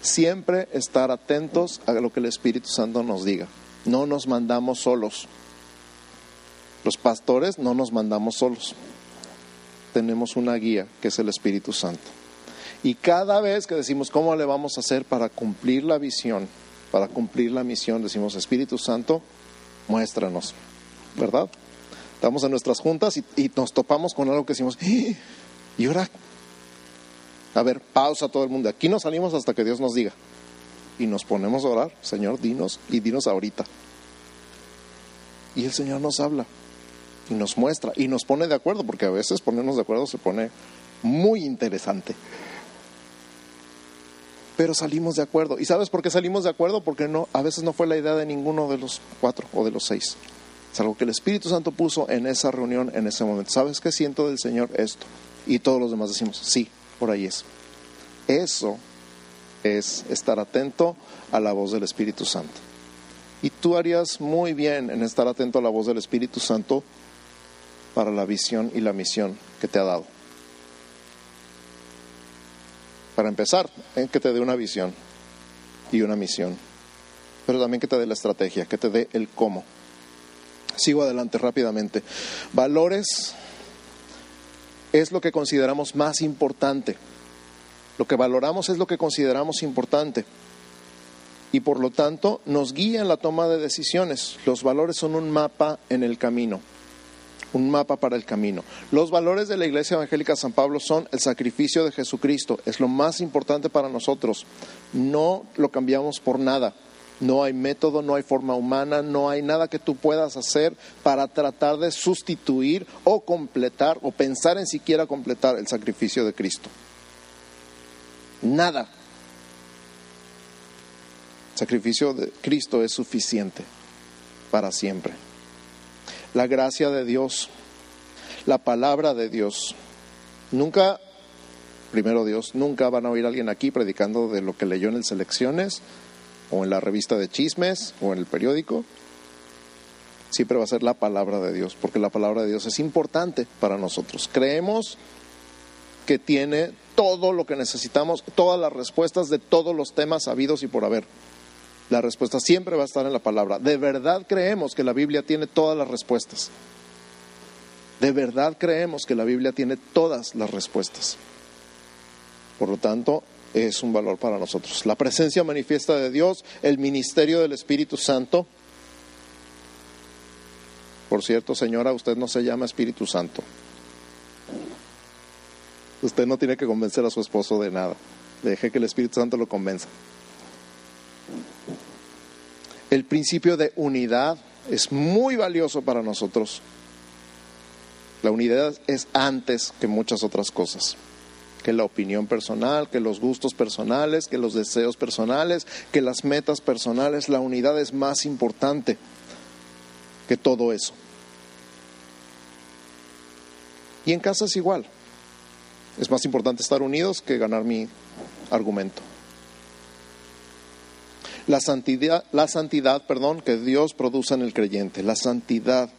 Siempre estar atentos a lo que el Espíritu Santo nos diga. No nos mandamos solos. Los pastores no nos mandamos solos tenemos una guía que es el Espíritu Santo. Y cada vez que decimos cómo le vamos a hacer para cumplir la visión, para cumplir la misión, decimos Espíritu Santo, muéstranos, ¿verdad? Estamos en nuestras juntas y, nos topamos con algo que decimos, ¡Eh! ¿y ahora? A ver, pausa todo el mundo. Aquí no salimos hasta que Dios nos diga. Y nos ponemos a orar, Señor, dinos y dinos ahorita. Y el Señor nos habla y nos muestra y nos pone de acuerdo, porque a veces ponernos de acuerdo se pone muy interesante. Pero salimos de acuerdo. ¿Y sabes por qué salimos de acuerdo? Porque no, a veces no fue la idea de ninguno de los cuatro o de los seis. Es algo que el Espíritu Santo puso en esa reunión, en ese momento. ¿Sabes qué siento del Señor? Esto. Y todos los demás decimos, sí, por ahí es. Eso es estar atento a la voz del Espíritu Santo. Y tú harías muy bien en estar atento a la voz del Espíritu Santo para la visión y la misión que te ha dado. Para empezar, en que te dé una visión y una misión, pero también que te dé la estrategia, que te dé el cómo. Sigo adelante rápidamente. Valores es lo que consideramos más importante. Lo que valoramos es lo que consideramos importante. Y por lo tanto nos guía en la toma de decisiones. Los valores son un mapa en el camino un mapa para el camino. Los valores de la Iglesia Evangélica San Pablo son el sacrificio de Jesucristo, es lo más importante para nosotros. No lo cambiamos por nada. No hay método, no hay forma humana, no hay nada que tú puedas hacer para tratar de sustituir o completar o pensar en siquiera completar el sacrificio de Cristo. Nada. El sacrificio de Cristo es suficiente para siempre la gracia de Dios, la palabra de Dios. Nunca, primero Dios, nunca van a oír a alguien aquí predicando de lo que leyó en el Selecciones o en la revista de chismes o en el periódico. Siempre va a ser la palabra de Dios, porque la palabra de Dios es importante para nosotros. Creemos que tiene todo lo que necesitamos, todas las respuestas de todos los temas habidos y por haber. La respuesta siempre va a estar en la palabra. De verdad creemos que la Biblia tiene todas las respuestas. De verdad creemos que la Biblia tiene todas las respuestas. Por lo tanto, es un valor para nosotros. La presencia manifiesta de Dios, el ministerio del Espíritu Santo. Por cierto, señora, usted no se llama Espíritu Santo. Usted no tiene que convencer a su esposo de nada. Deje que el Espíritu Santo lo convenza. El principio de unidad es muy valioso para nosotros. La unidad es antes que muchas otras cosas, que la opinión personal, que los gustos personales, que los deseos personales, que las metas personales. La unidad es más importante que todo eso. Y en casa es igual. Es más importante estar unidos que ganar mi argumento la santidad, la santidad, perdón, que Dios produce en el creyente, la santidad,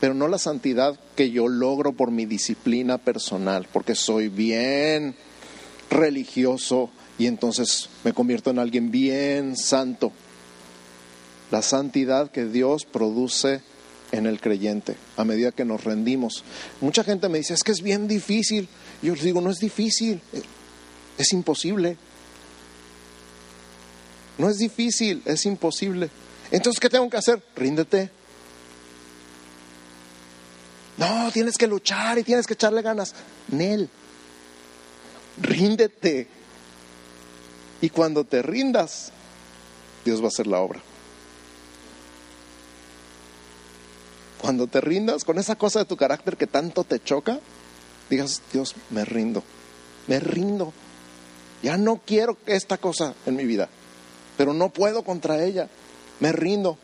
pero no la santidad que yo logro por mi disciplina personal, porque soy bien religioso y entonces me convierto en alguien bien santo. La santidad que Dios produce en el creyente a medida que nos rendimos. Mucha gente me dice, es que es bien difícil. Yo les digo, no es difícil, es imposible. No es difícil, es imposible. Entonces, ¿qué tengo que hacer? Ríndete. No, tienes que luchar y tienes que echarle ganas. Nel, ríndete. Y cuando te rindas, Dios va a hacer la obra. Cuando te rindas con esa cosa de tu carácter que tanto te choca, digas, Dios, me rindo, me rindo. Ya no quiero esta cosa en mi vida pero no puedo contra ella. me rindo.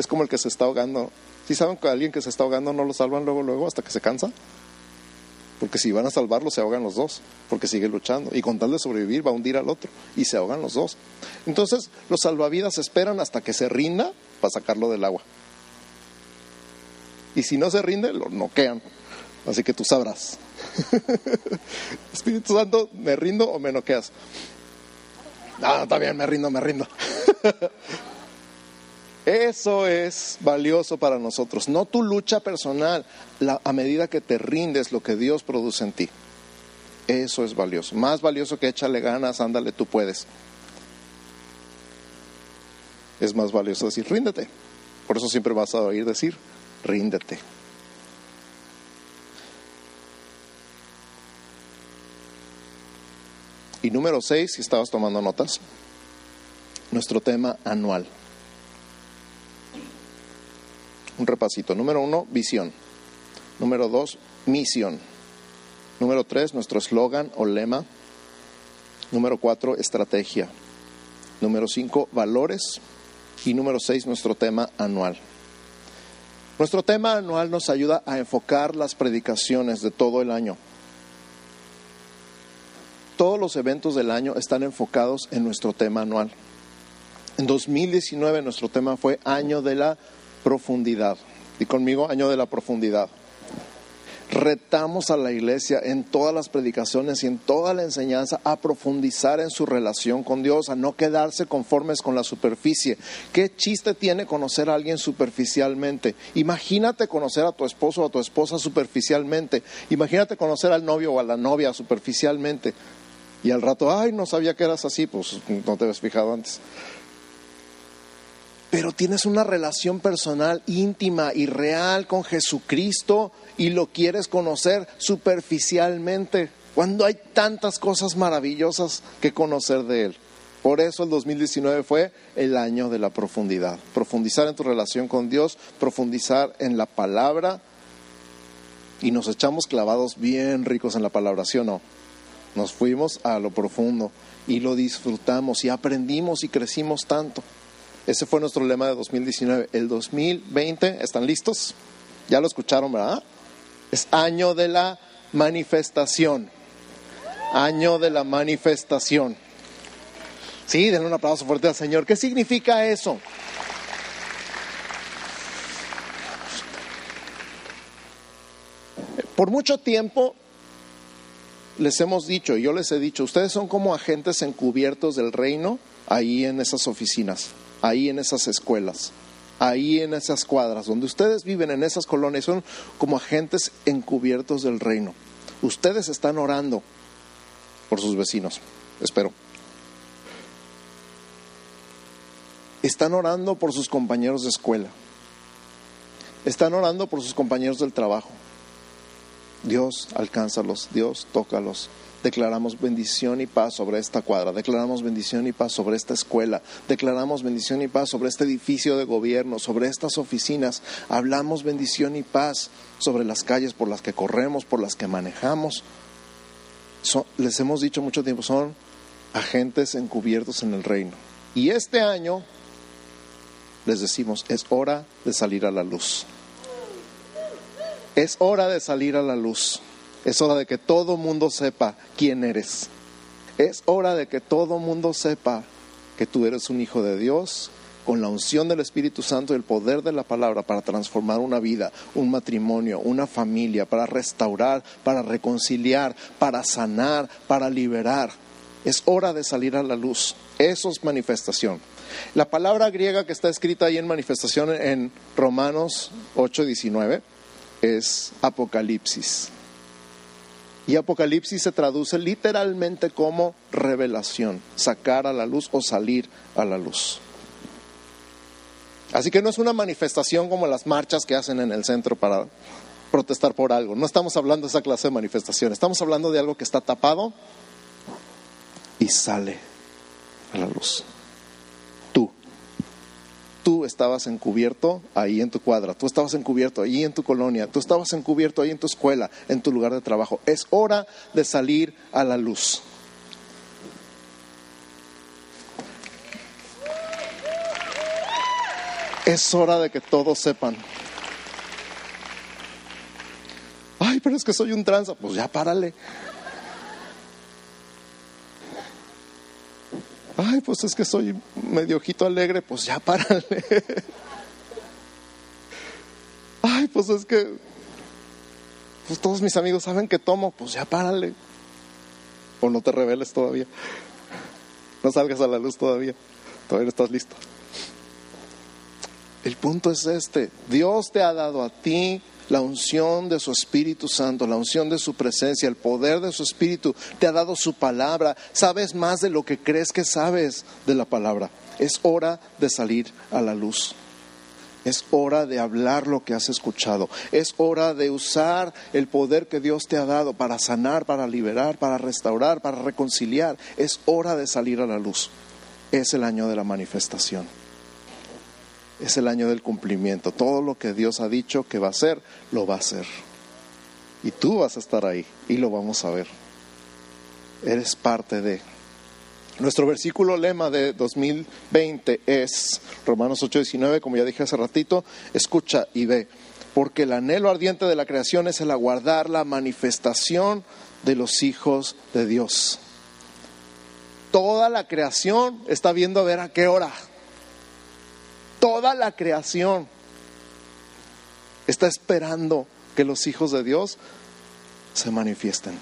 Es como el que se está ahogando. Si saben que alguien que se está ahogando no lo salvan luego, luego, hasta que se cansa? Porque si van a salvarlo, se ahogan los dos, porque sigue luchando. Y con tal de sobrevivir, va a hundir al otro. Y se ahogan los dos. Entonces, los salvavidas esperan hasta que se rinda para sacarlo del agua. Y si no se rinde, lo noquean. Así que tú sabrás. Espíritu Santo, ¿me rindo o me noqueas? No, está bien, me rindo, me rindo. Eso es valioso para nosotros, no tu lucha personal, a medida que te rindes lo que Dios produce en ti. Eso es valioso, más valioso que échale ganas, ándale, tú puedes. Es más valioso decir, ríndete. Por eso siempre vas a oír decir, ríndete. Y número seis, si estabas tomando notas, nuestro tema anual. Un repasito. Número uno, visión. Número dos, misión. Número tres, nuestro eslogan o lema. Número cuatro, estrategia. Número cinco, valores. Y número seis, nuestro tema anual. Nuestro tema anual nos ayuda a enfocar las predicaciones de todo el año. Todos los eventos del año están enfocados en nuestro tema anual. En 2019 nuestro tema fue Año de la profundidad. Y conmigo, año de la profundidad. Retamos a la iglesia en todas las predicaciones y en toda la enseñanza a profundizar en su relación con Dios, a no quedarse conformes con la superficie. ¿Qué chiste tiene conocer a alguien superficialmente? Imagínate conocer a tu esposo o a tu esposa superficialmente. Imagínate conocer al novio o a la novia superficialmente. Y al rato, ay, no sabía que eras así, pues no te habías fijado antes pero tienes una relación personal íntima y real con Jesucristo y lo quieres conocer superficialmente, cuando hay tantas cosas maravillosas que conocer de Él. Por eso el 2019 fue el año de la profundidad. Profundizar en tu relación con Dios, profundizar en la palabra y nos echamos clavados bien ricos en la palabra, ¿sí o no? Nos fuimos a lo profundo y lo disfrutamos y aprendimos y crecimos tanto. Ese fue nuestro lema de 2019. El 2020, ¿están listos? Ya lo escucharon, ¿verdad? Es año de la manifestación. Año de la manifestación. Sí, denle un aplauso fuerte al Señor. ¿Qué significa eso? Por mucho tiempo les hemos dicho, yo les he dicho, ustedes son como agentes encubiertos del reino ahí en esas oficinas ahí en esas escuelas, ahí en esas cuadras, donde ustedes viven en esas colonias, son como agentes encubiertos del reino. Ustedes están orando por sus vecinos, espero. Están orando por sus compañeros de escuela. Están orando por sus compañeros del trabajo. Dios, alcánzalos, Dios, tócalos, declaramos bendición y paz sobre esta cuadra, declaramos bendición y paz sobre esta escuela, declaramos bendición y paz sobre este edificio de gobierno, sobre estas oficinas, hablamos bendición y paz sobre las calles por las que corremos, por las que manejamos. les hemos dicho mucho tiempo, son agentes encubiertos en el reino. Y este año les decimos, es hora de salir a la luz. Es hora de salir a la luz. Es hora de que todo mundo sepa quién eres. Es hora de que todo mundo sepa que tú eres un hijo de Dios con la unción del Espíritu Santo y el poder de la palabra para transformar una vida, un matrimonio, una familia, para restaurar, para reconciliar, para sanar, para liberar. Es hora de salir a la luz. Eso es manifestación. La palabra griega que está escrita ahí en manifestación en Romanos 8:19 es apocalipsis. Y Apocalipsis se traduce literalmente como revelación, sacar a la luz o salir a la luz. Así que no es una manifestación como las marchas que hacen en el centro para protestar por algo. No estamos hablando de esa clase de manifestación. Estamos hablando de algo que está tapado y sale a la luz tú estabas encubierto ahí en tu cuadra, tú estabas encubierto ahí en tu colonia, tú estabas encubierto ahí en tu escuela, en tu lugar de trabajo. Es hora de salir a la luz. Es hora de que todos sepan. Ay, pero es que soy un tranza. Pues ya párale. Ay, pues es que soy medio ojito alegre. Pues ya párale. Ay, pues es que pues todos mis amigos saben que tomo. Pues ya párale. O no te reveles todavía. No salgas a la luz todavía. Todavía no estás listo. El punto es este. Dios te ha dado a ti la unción de su Espíritu Santo, la unción de su presencia, el poder de su Espíritu. Te ha dado su palabra. Sabes más de lo que crees que sabes de la palabra. Es hora de salir a la luz. Es hora de hablar lo que has escuchado. Es hora de usar el poder que Dios te ha dado para sanar, para liberar, para restaurar, para reconciliar. Es hora de salir a la luz. Es el año de la manifestación. Es el año del cumplimiento. Todo lo que Dios ha dicho que va a hacer, lo va a hacer. Y tú vas a estar ahí y lo vamos a ver. Eres parte de. Nuestro versículo lema de 2020 es Romanos 8:19, como ya dije hace ratito, escucha y ve, porque el anhelo ardiente de la creación es el aguardar la manifestación de los hijos de Dios. Toda la creación está viendo a ver a qué hora. Toda la creación está esperando que los hijos de Dios se manifiesten.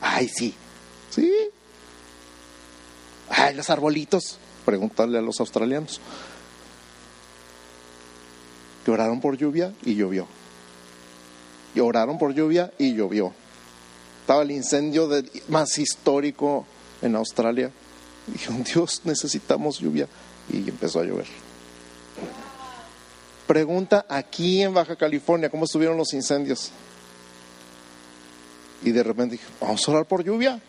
Ay, sí. Sí. Ay, los arbolitos. Preguntarle a los australianos. Que oraron por lluvia y llovió. Y oraron por lluvia y llovió. Estaba el incendio más histórico en Australia. Dijeron, Dios, necesitamos lluvia. Y empezó a llover. Pregunta aquí en Baja California, ¿cómo estuvieron los incendios? Y de repente dije, vamos a orar por lluvia.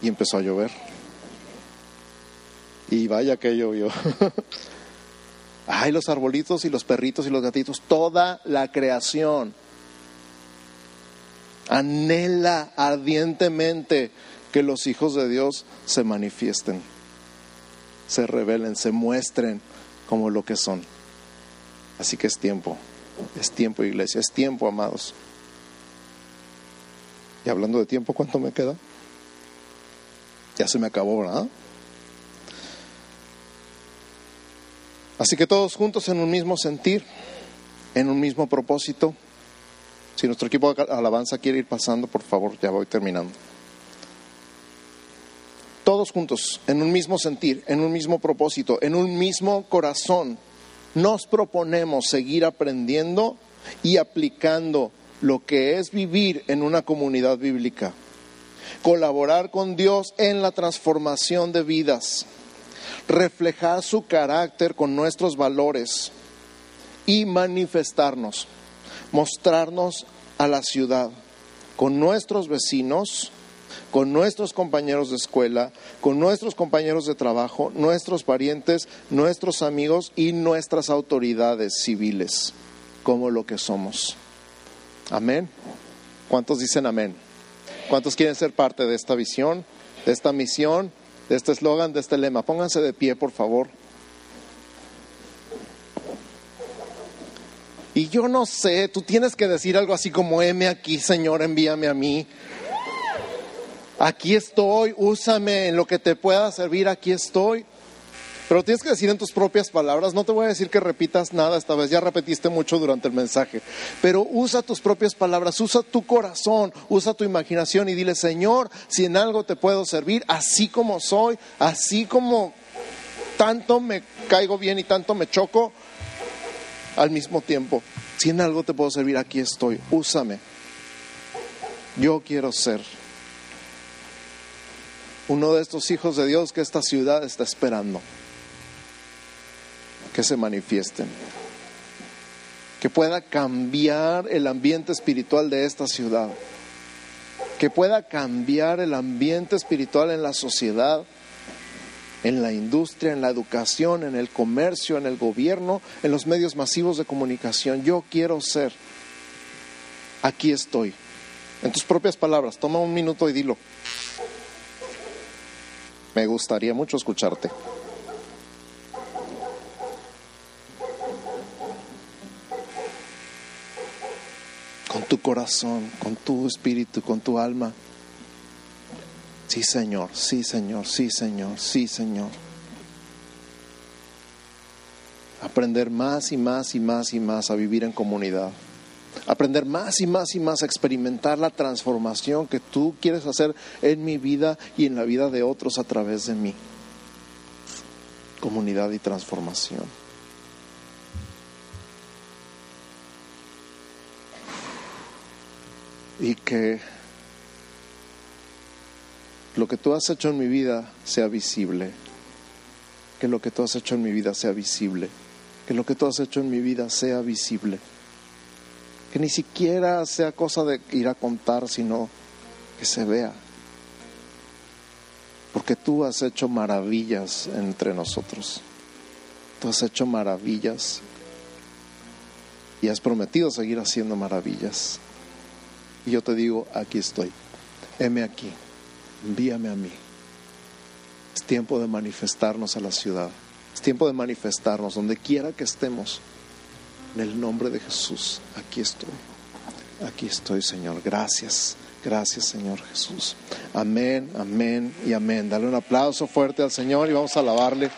Y empezó a llover. Y vaya que llovió. Ay, los arbolitos y los perritos y los gatitos, toda la creación anhela ardientemente que los hijos de Dios se manifiesten, se revelen, se muestren como lo que son. Así que es tiempo, es tiempo iglesia, es tiempo amados. Y hablando de tiempo, ¿cuánto me queda? Ya se me acabó, ¿verdad? Así que todos juntos en un mismo sentir, en un mismo propósito. Si nuestro equipo de alabanza quiere ir pasando, por favor, ya voy terminando. Todos juntos, en un mismo sentir, en un mismo propósito, en un mismo corazón, nos proponemos seguir aprendiendo y aplicando lo que es vivir en una comunidad bíblica, colaborar con Dios en la transformación de vidas, reflejar su carácter con nuestros valores y manifestarnos, mostrarnos a la ciudad con nuestros vecinos, con nuestros compañeros de escuela, con nuestros compañeros de trabajo, nuestros parientes, nuestros amigos y nuestras autoridades civiles, como lo que somos. Amén. ¿Cuántos dicen amén? ¿Cuántos quieren ser parte de esta visión, de esta misión, de este eslogan, de este lema? Pónganse de pie, por favor. Y yo no sé, tú tienes que decir algo así como, M aquí, Señor, envíame a mí. Aquí estoy, úsame en lo que te pueda servir, aquí estoy. Pero tienes que decir en tus propias palabras, no te voy a decir que repitas nada esta vez, ya repetiste mucho durante el mensaje, pero usa tus propias palabras, usa tu corazón, usa tu imaginación y dile, Señor, si en algo te puedo servir, así como soy, así como tanto me caigo bien y tanto me choco al mismo tiempo, si en algo te puedo servir, aquí estoy, úsame. Yo quiero ser uno de estos hijos de Dios que esta ciudad está esperando que se manifiesten, que pueda cambiar el ambiente espiritual de esta ciudad, que pueda cambiar el ambiente espiritual en la sociedad, en la industria, en la educación, en el comercio, en el gobierno, en los medios masivos de comunicación. Yo quiero ser. Aquí estoy. En tus propias palabras, toma un minuto y dilo. Me gustaría mucho escucharte. Con tu corazón, con tu espíritu, con tu alma. Sí, Señor, sí, Señor, sí, Señor, sí, Señor. Aprender más y más y más y más a vivir en comunidad. Aprender más y más y más a experimentar la transformación que tú quieres hacer en mi vida y en la vida de otros a través de mí. Comunidad y transformación. Y que lo que tú has hecho en mi vida sea visible. Que lo que tú has hecho en mi vida sea visible. Que lo que tú has hecho en mi vida sea visible. Que ni siquiera sea cosa de ir a contar, sino que se vea. Porque tú has hecho maravillas entre nosotros. Tú has hecho maravillas y has prometido seguir haciendo maravillas. Y yo te digo, aquí estoy. Heme aquí envíame a mí. Es tiempo de manifestarnos a la ciudad. Es tiempo de manifestarnos donde quiera que estemos. En el nombre de Jesús, aquí estoy. Aquí estoy, Señor. Gracias. Gracias, Señor Jesús. Amén, amén y amén. Dale un aplauso fuerte al Señor y vamos a alabarle.